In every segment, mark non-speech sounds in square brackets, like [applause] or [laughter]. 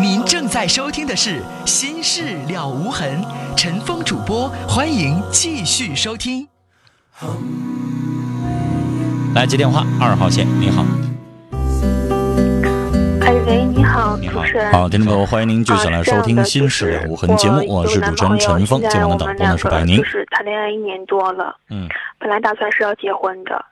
您正在收听的是《心事了无痕》，陈峰主播，欢迎继续收听。来接电话，二号线，你好。哎喂，你好，你好主持人。，好，听众朋友，欢迎您继续来收听《心事了无痕》节目，我是主持人陈峰，今晚的导播呢是白宁就。是谈恋爱一年多了，嗯本来打算是要结婚的，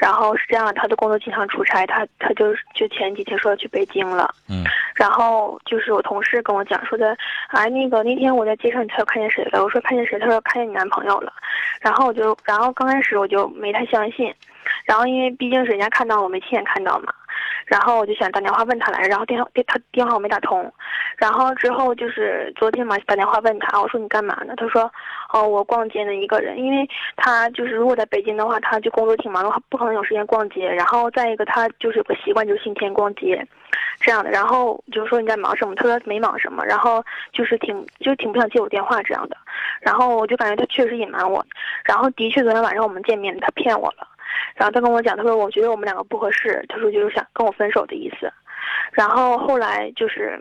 然后是这样，他的工作经常出差，他他就就前几天说要去北京了，嗯然后就是我同事跟我讲说的，哎，那个那天我在街上，他又看见谁了？我说看见谁？他说看见你男朋友了。然后我就，然后刚开始我就没太相信，然后因为毕竟是人家看到我没亲眼看到嘛，然后我就想打电话问他来，然后电话电他电话我没打通，然后之后就是昨天嘛打电话问他，我说你干嘛呢？他说，哦我逛街呢一个人，因为他就是如果在北京的话，他就工作挺忙的话，不可能有时间逛街，然后再一个他就是有个习惯就是星期天逛街。这样的，然后就是说你在忙什么？他说没忙什么，然后就是挺就挺不想接我电话这样的，然后我就感觉他确实隐瞒我，然后的确昨天晚上我们见面，他骗我了，然后他跟我讲，他说我觉得我们两个不合适，他说就是想跟我分手的意思，然后后来就是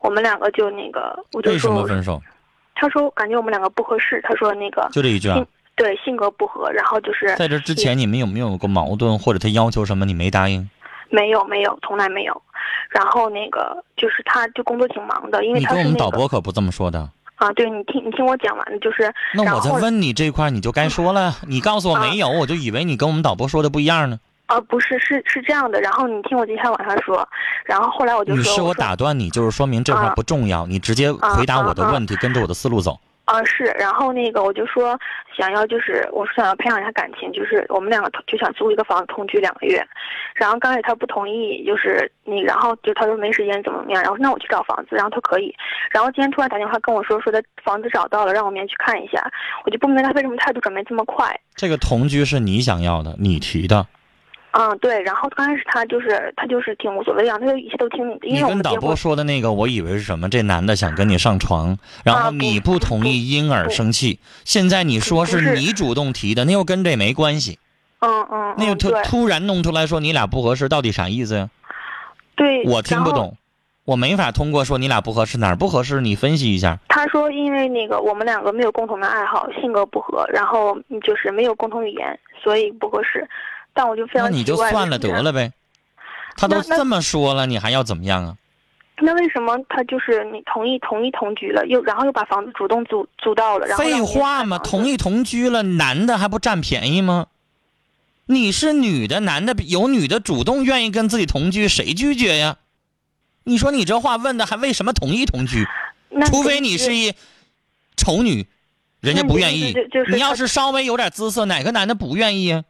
我们两个就那个，我就为什说么分手？他说感觉我们两个不合适，他说那个就这一句啊。对性格不合，然后就是在这之前，你们有没有过矛盾，或者他要求什么你没答应？没有没有从来没有，然后那个就是他就工作挺忙的，因为你跟我们。导播可不这么说的。啊，对你听你听我讲完，就是那我在问你这块，你就该说了。你告诉我没有，我就以为你跟我们导播说的不一样呢。啊不是是是这样的，然后你听我接下来往下说，然后后来我就说，女士，我我说打断你，就是说明这块不重要，你直接回答我的问题，跟着我的思路走。啊是，然后那个我就说想要就是我说想要培养一下感情，就是我们两个就想租一个房子同居两个月，然后刚开始他不同意，就是那然后就他说没时间怎么怎么样，然后那我去找房子，然后他可以，然后今天突然打电话跟我说说他房子找到了，让我明天去看一下，我就不明白他为什么态度转变这么快。这个同居是你想要的，你提的。嗯，对，然后刚开始他就是他就是挺无所谓的样，他就一切都听你的，因你为我们结婚跟导播说的那个，我以为是什么？这男的想跟你上床，然后啊你不不同意，因而生气。现在你说是是你主动提的，那又跟这没关系。嗯嗯，那又突突然弄出来说你俩不合适，到底啥意思呀？对，我听不。懂，我没法通过说你俩不合适哪儿不合适，你分析一下。他说，因为那个我们两个没有共同的爱好，性格不合，然后就是没有共同语言，所以不合适。但我就非那你就算了得了呗。他都这么说了，你还要怎么样啊？那为什么他就是你同意同意同居了，又然后又把房子主动租租到了？然后废话嘛，同意同居了，男的还不占便宜吗？你是女的，男的有女的主动愿意跟自己同居，谁拒绝呀？你说你这话问的还为什么同意同居？[laughs] 除非你是一丑女，人家不愿意你要是稍微有点姿色，哪个男的不愿意呀？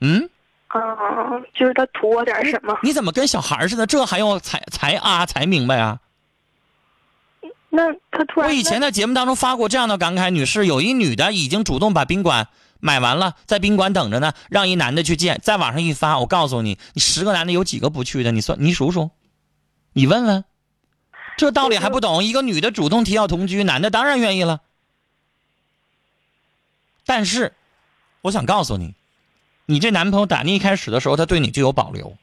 嗯，啊，就是他图我点什么？你怎么跟小孩似的？这还要才才啊才明白啊？那他突然我以前在节目当中发过这样的感慨，女士，有一女的已经主动把宾馆买完了，在宾馆等着呢，让一男的去见，在网上一发，我告诉你，你十个男的有几个不去的？你算你数数，你问问，这道理还不懂？一个女的主动提要同居，男的当然愿意了。但是，我想告诉你，你这男朋友打你一开始的时候，他对你就有保留，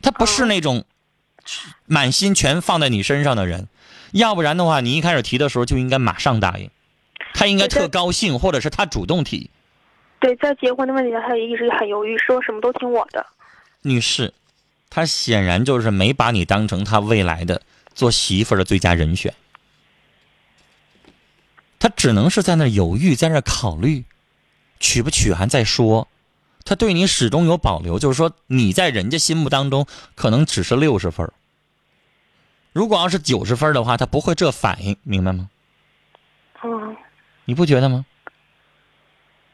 他不是那种满心全放在你身上的人。要不然的话，你一开始提的时候就应该马上答应，他应该特高兴，或者是他主动提。对在结婚的问题上，他也一直很犹豫，说什么都听我的。女士，他显然就是没把你当成他未来的做媳妇的最佳人选，他只能是在那犹豫，在那考虑，娶不娶还再说。他对你始终有保留，就是说你在人家心目当中可能只是六十分如果要是九十分的话，他不会这反应，明白吗？嗯，你不觉得吗？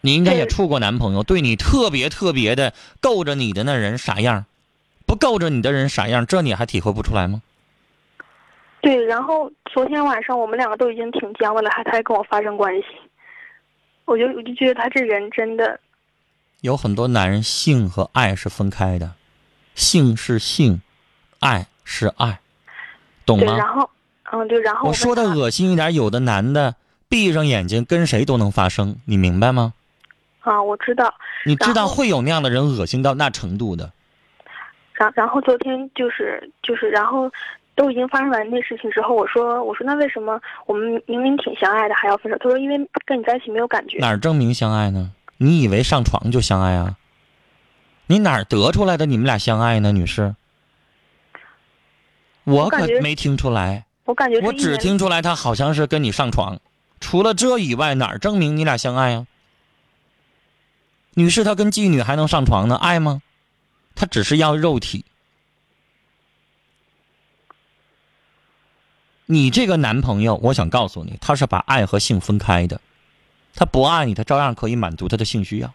你应该也处过男朋友，对你特别特别的够着你的那人啥样，不够着你的人啥样，这你还体会不出来吗？对。然后昨天晚上我们两个都已经挺僵了，还他还跟我发生关系，我就我就觉得他这人真的，有很多男人性和爱是分开的，性是性，爱是爱，懂对。吗？然后，嗯，对。然后问我说的恶心一点，有的男的闭上眼睛跟谁都能发生，你明白吗？啊，我知道。你知道会有那样的人恶心到那程度的。然然后昨天就是就是然后。都已经发生完那事情之后，我说我说那为什么我们明明挺相爱的还要分手？他说因为跟你在一起没有感觉。哪儿证明相爱呢？你以为上床就相爱啊？你哪儿得出来的你们俩相爱呢，女士？我可没听出来。我感觉我只听出来他好像是跟你上床，除了这以外，哪儿证明你俩相爱啊？女士，他跟妓女还能上床呢？爱吗？他只是要肉体。你这个男朋友，我想告诉你，他是把爱和性分开的，他不爱你，他照样可以满足他的性需要，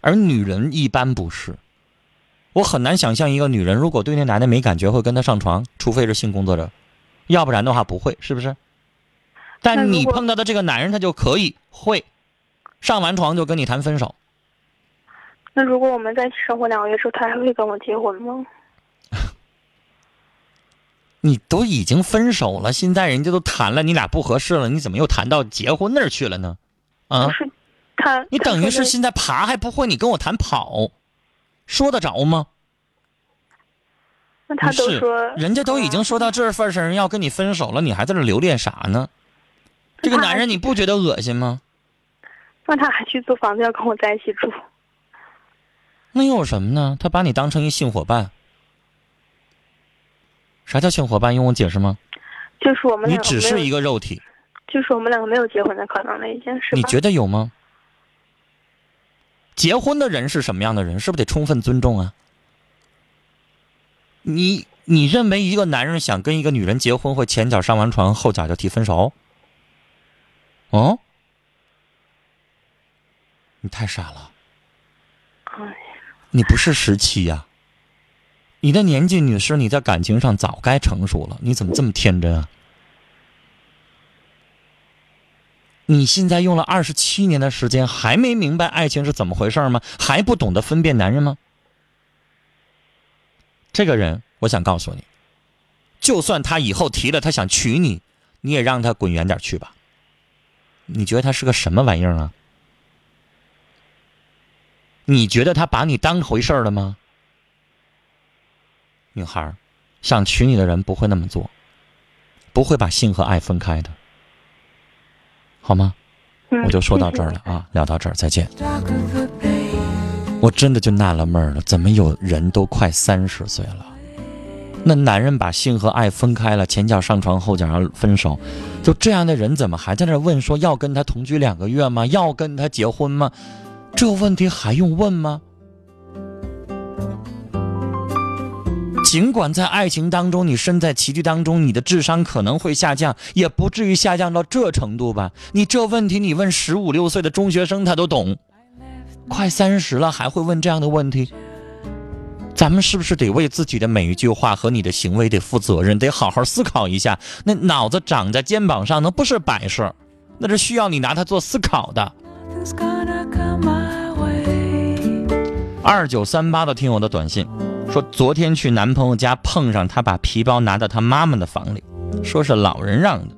而女人一般不是。我很难想象一个女人如果对那男的没感觉，会跟他上床，除非是性工作者，要不然的话不会，是不是？但你碰到的这个男人，他就可以会，上完床就跟你谈分手。那如果我们在一起生活两个月之后，他还会跟我结婚吗？[laughs] 你都已经分手了，现在人家都谈了，你俩不合适了，你怎么又谈到结婚那儿去了呢？啊？他，你等于是现在爬还不会，你跟我谈跑，说得着吗？那他都说，人家都已经说到这份上，要跟你分手了，你还在这留恋啥呢？这个男人你不觉得恶心吗？那他还去租房子要跟我在一起住？那又有什么呢？他把你当成一性伙伴。啥叫性伙伴？用我解释吗？就是我们你只是一个肉体。就是我们两个没有结婚的可能了，已经是。你觉得有吗？结婚的人是什么样的人？是不是得充分尊重啊？你你认为一个男人想跟一个女人结婚，会前脚上完床，后脚就提分手？哦，你太傻了。哎。你不是十七呀。你的年纪，女士，你在感情上早该成熟了，你怎么这么天真啊？你现在用了二十七年的时间，还没明白爱情是怎么回事吗？还不懂得分辨男人吗？这个人，我想告诉你，就算他以后提了他想娶你，你也让他滚远点去吧。你觉得他是个什么玩意儿啊？你觉得他把你当回事了吗？女孩，想娶你的人不会那么做，不会把性和爱分开的，好吗？我就说到这儿了啊，[laughs] 聊到这儿，再见。我真的就纳了闷了，怎么有人都快三十岁了，那男人把性和爱分开了，前脚上床，后脚要分手，就这样的人怎么还在那问说要跟他同居两个月吗？要跟他结婚吗？这问题还用问吗？尽管在爱情当中，你身在奇迹当中，你的智商可能会下降，也不至于下降到这程度吧？你这问题，你问十五六岁的中学生他都懂，快三十了还会问这样的问题？咱们是不是得为自己的每一句话和你的行为得负责任？得好好思考一下。那脑子长在肩膀上，那不是摆设，那是需要你拿它做思考的。二九三八的听我的短信。说昨天去男朋友家碰上他，把皮包拿到他妈妈的房里，说是老人让的。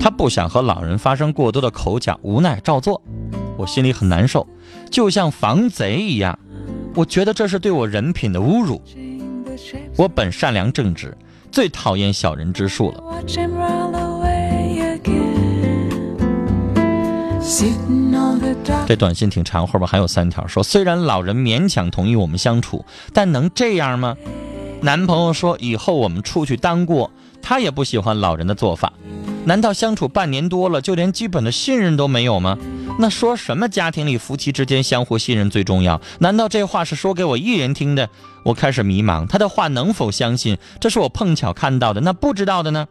他不想和老人发生过多的口角，无奈照做。我心里很难受，就像防贼一样。我觉得这是对我人品的侮辱。我本善良正直，最讨厌小人之术了。这短信挺长，后边还有三条，说虽然老人勉强同意我们相处，但能这样吗？男朋友说以后我们出去单过，他也不喜欢老人的做法。难道相处半年多了，就连基本的信任都没有吗？那说什么家庭里夫妻之间相互信任最重要？难道这话是说给我一人听的？我开始迷茫，他的话能否相信？这是我碰巧看到的，那不知道的呢？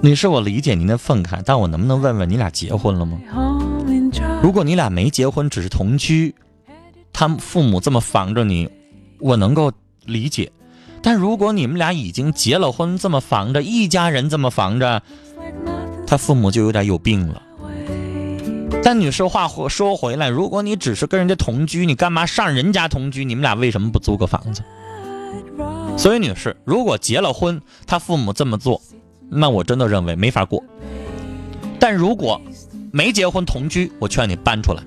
女士，我理解您的愤慨，但我能不能问问你俩结婚了吗？如果你俩没结婚，只是同居，他父母这么防着你，我能够理解。但如果你们俩已经结了婚，这么防着，一家人这么防着，他父母就有点有病了。但女士，话说回来，如果你只是跟人家同居，你干嘛上人家同居？你们俩为什么不租个房子？所以，女士，如果结了婚，他父母这么做。那我真的认为没法过，但如果没结婚同居，我劝你搬出来，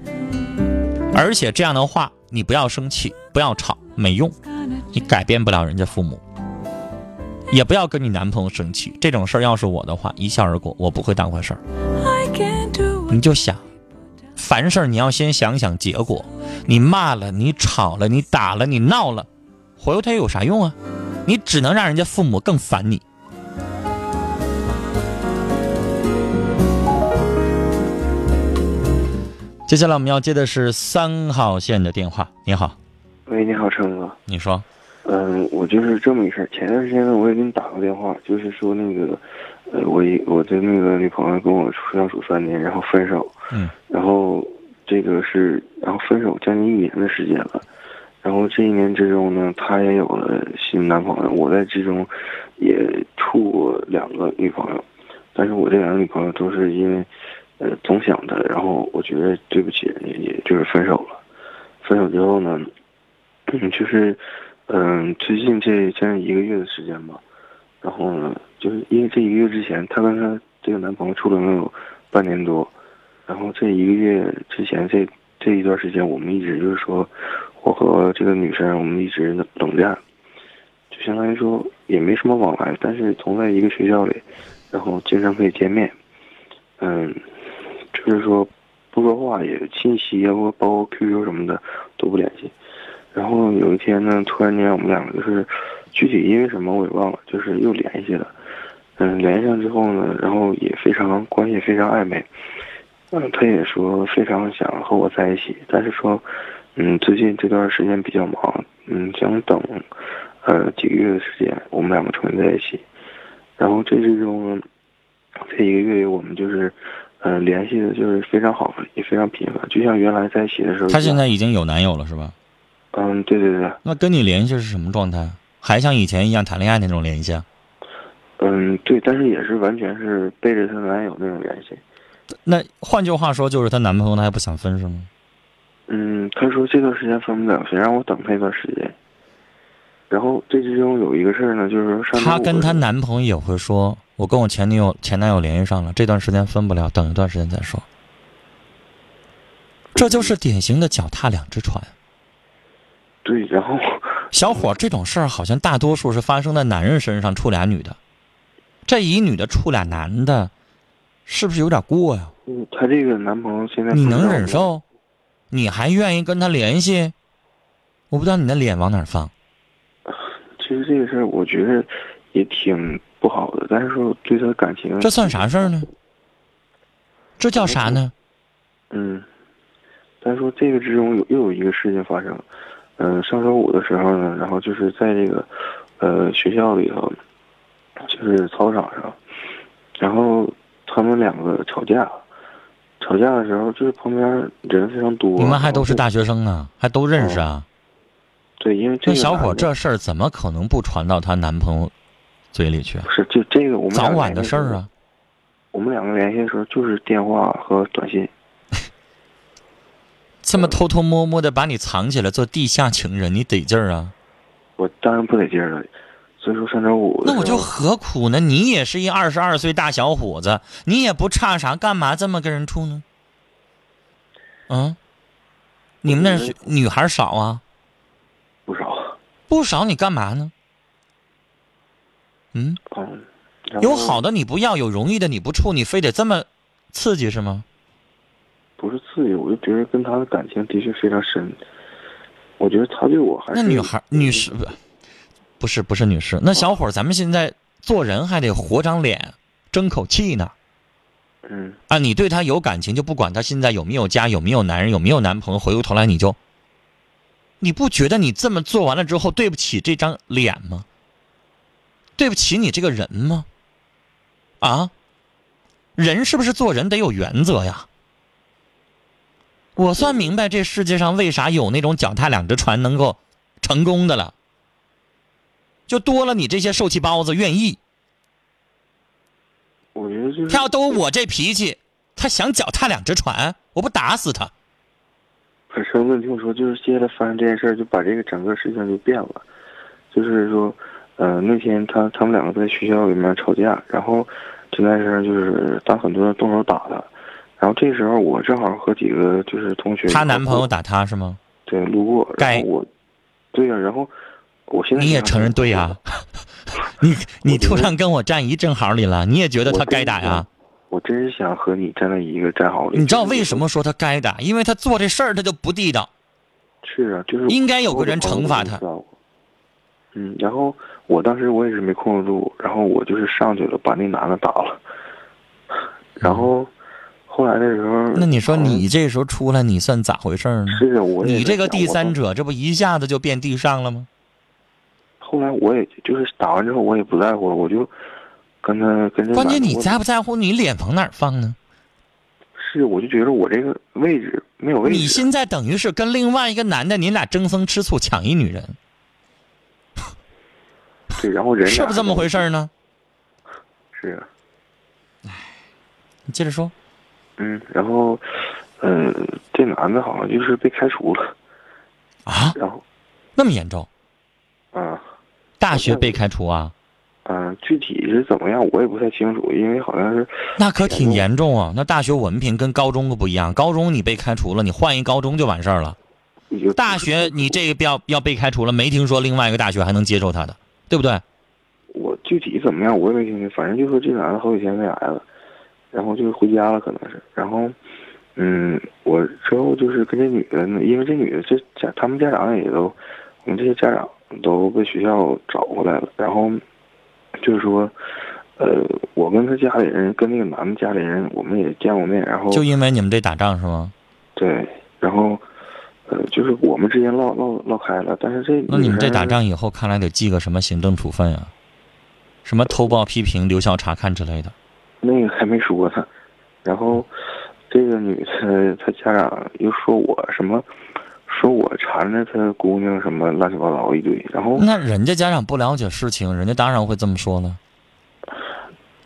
而且这样的话你不要生气，不要吵，没用，你改变不了人家父母。也不要跟你男朋友生气，这种事儿要是我的话，一笑而过，我不会当回事儿。你就想，凡事你要先想想结果。你骂了，你吵了，你打了，你闹了，回头他有啥用啊？你只能让人家父母更烦你。接下来我们要接的是三号线的电话。你好，喂，你好，陈哥。你说，嗯，我就是这么一事儿。前段时间呢，我也给你打过电话，就是说那个，呃，我一我的那个女朋友跟我处相处三年，然后分手。嗯。然后这个是，然后分手将近一年的时间了。然后这一年之中呢，她也有了新男朋友，我在之中也处过两个女朋友，但是我这两个女朋友都是因为。然后我觉得对不起人家，也就是分手了。分手之后呢，就是，嗯，最近这将近一个月的时间吧。然后呢，就是因为这一个月之前，她跟她这个男朋友处了能有半年多。然后这一个月之前，这这一段时间，我们一直就是说，我和这个女生，我们一直冷战，就相当于说也没什么往来，但是同在一个学校里，然后经常可以见面，嗯。就是说，不说话也信息啊，或包括 QQ 什么的都不联系。然后有一天呢，突然间我们两个就是具体因为什么我也忘了，就是又联系了。嗯，联系上之后呢，然后也非常关系非常暧昧。嗯，他也说非常想和我在一起，但是说，嗯，最近这段时间比较忙，嗯，想等呃几个月的时间，我们两个重新在一起。然后这之中，这一个月我们就是。嗯，联系的就是非常好，也非常频繁，就像原来在一起的时候。她现在已经有男友了，是吧？嗯，对对对。那跟你联系是什么状态？还像以前一样谈恋爱那种联系？嗯，对，但是也是完全是背着她男友那种联系。那换句话说，就是她男朋友她还不想分，是吗？嗯，她说这段时间分不了，想让我等他一段时间。然后这其中有一个事儿呢，就是说，她跟她男朋友也会说。我跟我前女友、前男友联系上了，这段时间分不了，等一段时间再说。这就是典型的脚踏两只船。对，然后 [laughs] 小伙这种事儿好像大多数是发生在男人身上处俩女的，这一女的处俩男的，是不是有点过呀？嗯，她这个男朋友现在你能忍受？你还愿意跟他联系？我不知道你的脸往哪放。其实这个事儿，我觉得也挺。不好的，但是说对他的感情，这算啥事儿呢？这叫啥呢？嗯，但是说这个之中有又有一个事情发生，嗯，上周五的时候呢，然后就是在这个呃学校里头，就是操场上，然后他们两个吵架，吵架的时候就是旁边人非常多，你们还都是大学生呢，还都认识啊？对，因为这小伙这事儿怎么可能不传到她男朋友？嘴里去是就这个我们早晚的事儿啊。我们两个联系的时候就是电话和短信。[laughs] 这么偷偷摸摸的把你藏起来做地下情人，你得劲儿啊？我当然不得劲儿了。所以说上周五，那我就何苦呢？你也是一二十二岁大小伙子，你也不差啥，干嘛这么跟人处呢？嗯，你们那女孩少啊？不少。你干嘛呢？嗯，有好的你不要，有容易的你不处，你非得这么刺激是吗？不是刺激，我就觉得跟他的感情的确非常深。我觉得他对我还是那女孩女士不不是不是女士，那小伙咱们现在做人还得活张脸，争口气呢。嗯啊，你对他有感情，就不管他现在有没有家，有没有男人，有没有男朋友，回过头来你就，你不觉得你这么做完了之后对不起这张脸吗？对不起，你这个人吗？啊，人是不是做人得有原则呀？我算明白这世界上为啥有那种脚踏两只船能够成功的了，就多了你这些受气包子愿意。我觉得就是他要都我这脾气，他想脚踏两只船，我不打死他。可是问题我说，就是接下来发生这件事儿就把这个整个事情就变了，就是说。呃，那天他他们两个在学校里面吵架，然后就在这就是当很多人动手打他，然后这时候我正好和几个就是同学，她男朋友打她是吗？对，路过。该然后我，对呀、然后我现在你也承认对呀、[laughs] 你你突然跟我站一正好里了，你也觉得他该打呀？我真是想和你站在一个战壕里。你知道为什么说他该打？因为他做这事儿他就不地道。是啊，就是应该有个人惩罚他嗯，然后我当时我也是没控制住，然后我就是上去了，把那男的打了。然后后来的时候，那你说你这时候出来，你算咋回事呢？是啊，我你这个第三。者，这不一下子就变地上了吗？后来我也就是打完之后，我也不在乎了，我就跟他跟这。关键你在不在乎？你脸往哪儿放呢？是，我就觉得我这个位置没有位置。你现在等于是跟另外一个男的，你俩争风吃醋抢一女人，[laughs] 对，然后人 [laughs] 是不是这么回事呢？[laughs] 是啊，你接着说。嗯，然后，呃，这男的好像就是被开除了，啊，然后，那么严重？啊，大学被开除啊？嗯、具体是怎么样我也不太清楚，因为好像是那可挺严重啊！那大学文凭跟高中可不一样，高中你被开除了，你换一高中就完事儿了。大学你这个要要被开除了，没听说另外一个大学还能接受他的，对不对？我具体怎么样我也没听清，反正就说这男的好几天没来了，然后就是回家了，可能是，然后，嗯，我之后就是跟这女的呢，因为这女的这家他们家长也都，我们这些家长都被学校找过来了，然后就是说，呃，我跟他家里人跟那个男的家里人我们也见过面，然后就因为你们这打仗是吗？对，然后，呃，就是我们之间唠唠唠开了，但是这那你们这打仗以后，看来得记个什么行政处分啊？什么偷报批评、留校察看之类的。那个还没说呢，然后这个女的她家长又说我什么，说我缠着他姑娘什么乱七八糟一堆，然后那人家家长不了解事情，人家当然会这么说了。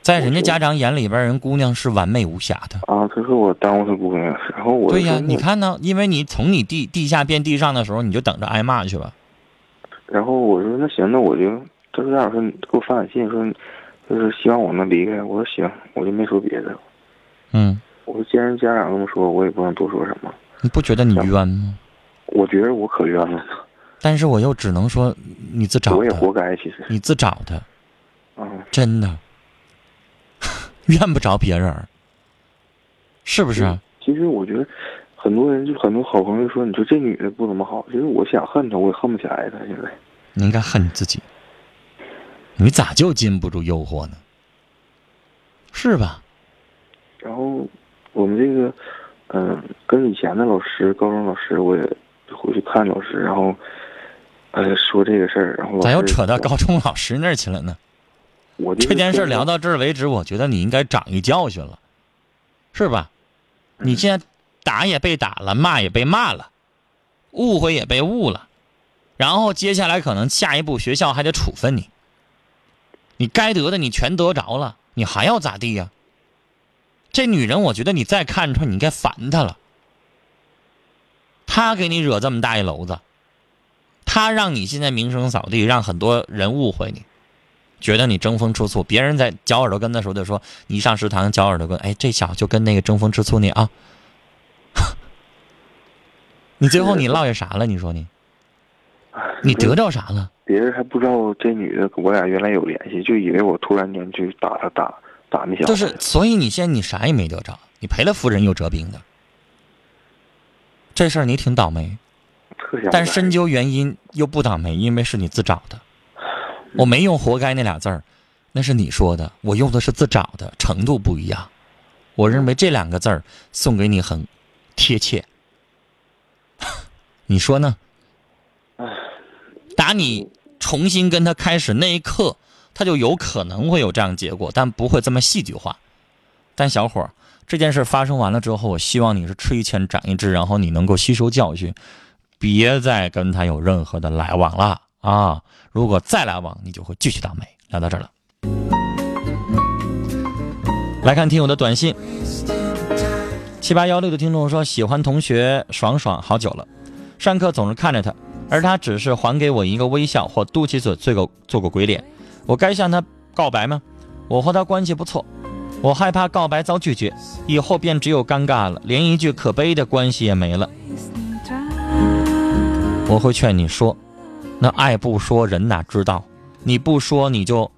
在人家家长眼里边，人姑娘是完美无瑕的。啊，他说我耽误他姑娘，然后我对呀，你，看呢，因为你从你地地下变地上的时候，你就等着挨骂去吧。然后我说那行，那我就，他说家长说你给我发短信说，就是希望我能离开，我说行，我就没说别的，嗯，我说既然家长这么说，我也不能多说什么，你不觉得你冤吗？我觉得我可冤了呢，但是我又只能说你自找的我也活，该，其实，你自找的，啊，真的，[laughs] 怨不着别人，是不是？嗯其实我觉得，很多人就很多好朋友说，你说这女的不怎么好。其实我想恨她，我也恨不起来她。现在你应该恨你自己，你咋就禁不住诱惑呢？是吧？然后我们这个，嗯、跟以前的老师，高中老师，我也回去看老师，然后，呃，说这个事儿，然后老咋又扯到高中老师那儿去了呢？我这件事聊到这儿为止，我觉得你应该长一教训了，是吧？你嗯现在打也被打了，骂也被骂了，误会也被误了，然后接下来可能下一步学校还得处分你，你该得的你全得着了，你还要咋地呀？这女人，我觉得你再看出来，你应该烦她了。她给你惹这么大一篓子，他让你现在名声扫地，让很多人误会你。觉得你争风吃醋，别人在嚼耳朵根的时候就说你一上食堂嚼耳朵根，哎，这小子就跟那个争风吃醋你啊，[laughs] 你最后你落下啥了？你说你，哎 [laughs] 你得着啥了？别人还不知道这女的我俩原来有联系，就以为我突然间去打她打打那小子。就是，所以你现在你啥也没得着，你赔了夫人又折兵的，这事儿你挺倒霉，但深究原因又不倒霉，因为是你自找的。我没用“活该”那俩字儿，那是你说的，我用的是自找的，程度不一样。我认为这两个字儿送给你很贴切，[laughs] 你说呢？打你重新跟他开始那一刻，他就有可能会有这样结果，但不会这么戏剧化。但小伙儿，这件事发生完了之后，我希望你是吃一堑长一智，然后你能够吸收教训，别再跟他有任何的来往了啊！如果再来往，你就会继续倒霉。聊到这儿了，来看听友的短信，七八幺六的听众说喜欢同学爽爽好久了，上课总是看着他，而他只是还给我一个微笑或嘟起嘴做个做个鬼脸，我该向他告白吗？我和他关系不错，我害怕告白遭拒绝，以后便只有尴尬了，连一句可悲的关系也没了。我会劝你说，那爱不说，人哪知道？你不说，你就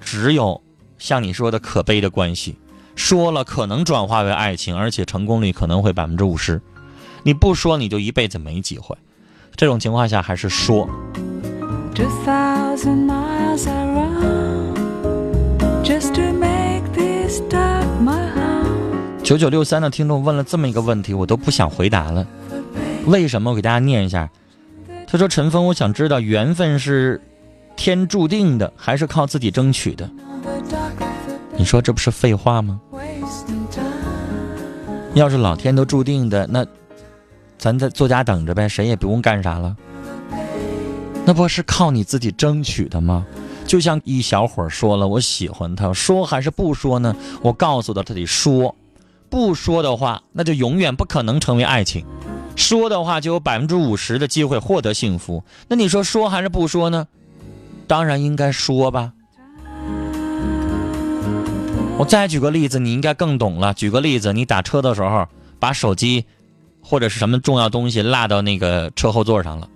只有像你说的可悲的关系；说了，可能转化为爱情，而且成功率可能会百分之五十。你不说，你就一辈子没机会。这种情况下，还是说。九九六三的听众问了这么一个问题，我都不想回答了。为什么？我给大家念一下。他说：“陈峰，我想知道缘分是天注定的，还是靠自己争取的？你说这不是废话吗？要是老天都注定的，那咱在作家等着呗，谁也不用干啥了。那不是靠你自己争取的吗？就像一小伙说了，我喜欢他，说还是不说呢？我告诉他，他得说。”不说的话，那就永远不可能成为爱情；说的话，就有百分之五十的机会获得幸福。那你说说还是不说呢？当然应该说吧。我再举个例子，你应该更懂了。举个例子，你打车的时候把手机或者是什么重要东西落到那个车后座上了，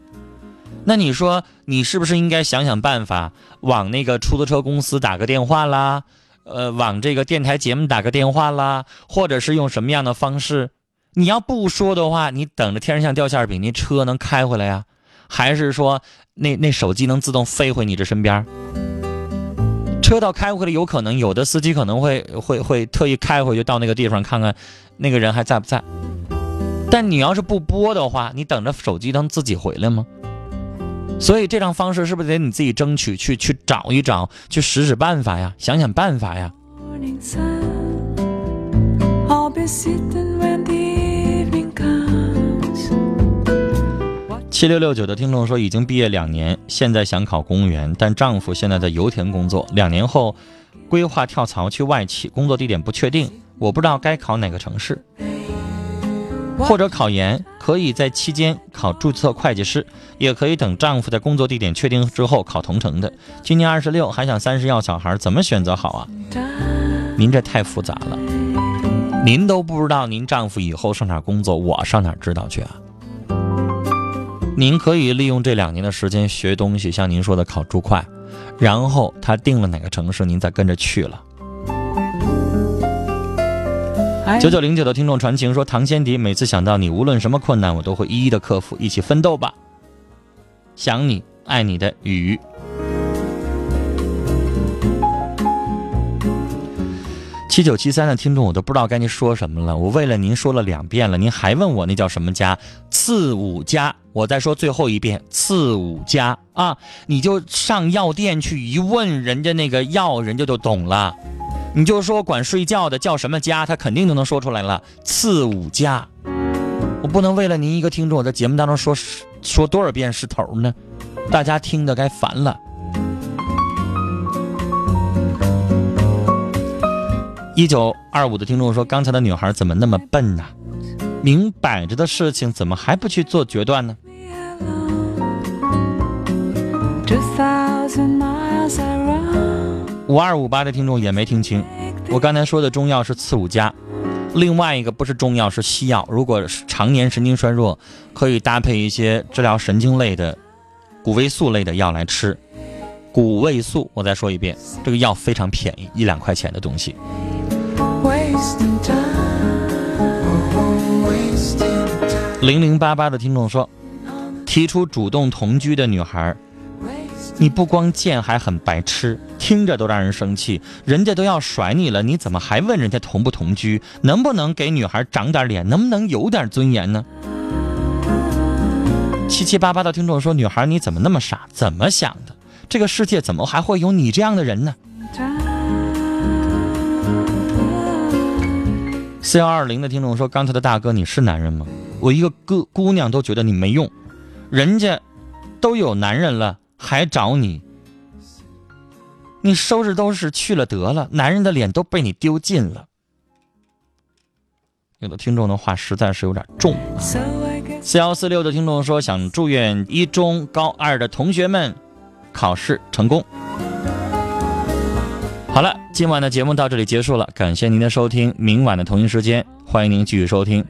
那你说你是不是应该想想办法往那个出租车公司打个电话啦？呃，往这个电台节目打个电话啦，或者是用什么样的方式？你要不说的话，你等着天上掉馅饼，那车能开回来呀？还是说那那手机能自动飞回你这身边？车到开回来有可能，有的司机可能会会会特意开回去到那个地方看看那个人还在不在。但你要是不播的话，你等着手机能自己回来吗？所以这种方式是不是得你自己争取去去找一找，去使使办法呀，想想办法呀？七六六九的听众说，已经毕业两年，现在想考公务员，但丈夫现在在油田工作，两年后规划跳槽去外企，工作地点不确定，我不知道该考哪个城市。或者考研，可以在期间考注册会计师，也可以等丈夫在工作地点确定之后考同城的。今年二十六，还想三十要小孩，怎么选择好啊？您这太复杂了，您都不知道您丈夫以后上哪工作，我上哪知道去啊？您可以利用这两年的时间学东西，像您说的考注会，然后他定了哪个城市，您再跟着去了。九九零九的听众传情说：“唐先迪，每次想到你，无论什么困难，我都会一一的克服，一起奋斗吧。想你，爱你的雨。”七九七三的听众，我都不知道该您说什么了。我为了您说了两遍了，您还问我那叫什么家？次五家。我再说最后一遍，次五家啊！你就上药店去一问，人家那个药，人家就懂了。你就说管睡觉的叫什么家，他肯定就能说出来了。次五家，我不能为了您一个听众，我在节目当中说说多少遍是头呢？大家听的该烦了。一九二五的听众说，刚才的女孩怎么那么笨呢？明摆着的事情，怎么还不去做决断呢？五二五八的听众也没听清，我刚才说的中药是次五加，另外一个不是中药是西药。如果是常年神经衰弱，可以搭配一些治疗神经类的谷维素类的药来吃。谷维素，我再说一遍，这个药非常便宜，一两块钱的东西。零零八八的听众说，提出主动同居的女孩。你不光贱，还很白痴，听着都让人生气。人家都要甩你了，你怎么还问人家同不同居？能不能给女孩长点脸？能不能有点尊严呢？七七八八的听众说：“女孩你怎么那么傻？怎么想的？这个世界怎么还会有你这样的人呢？”四幺二零的听众说：“刚才的大哥，你是男人吗？我一个哥姑娘都觉得你没用，人家都有男人了。”还找你？你收拾收拾去了得了，男人的脸都被你丢尽了。有的听众的话实在是有点重。啊四幺四六的听众说想祝愿一中高二的同学们考试成功。好了，今晚的节目到这里结束了，感谢您的收听，明晚的同一时间欢迎您继续收听。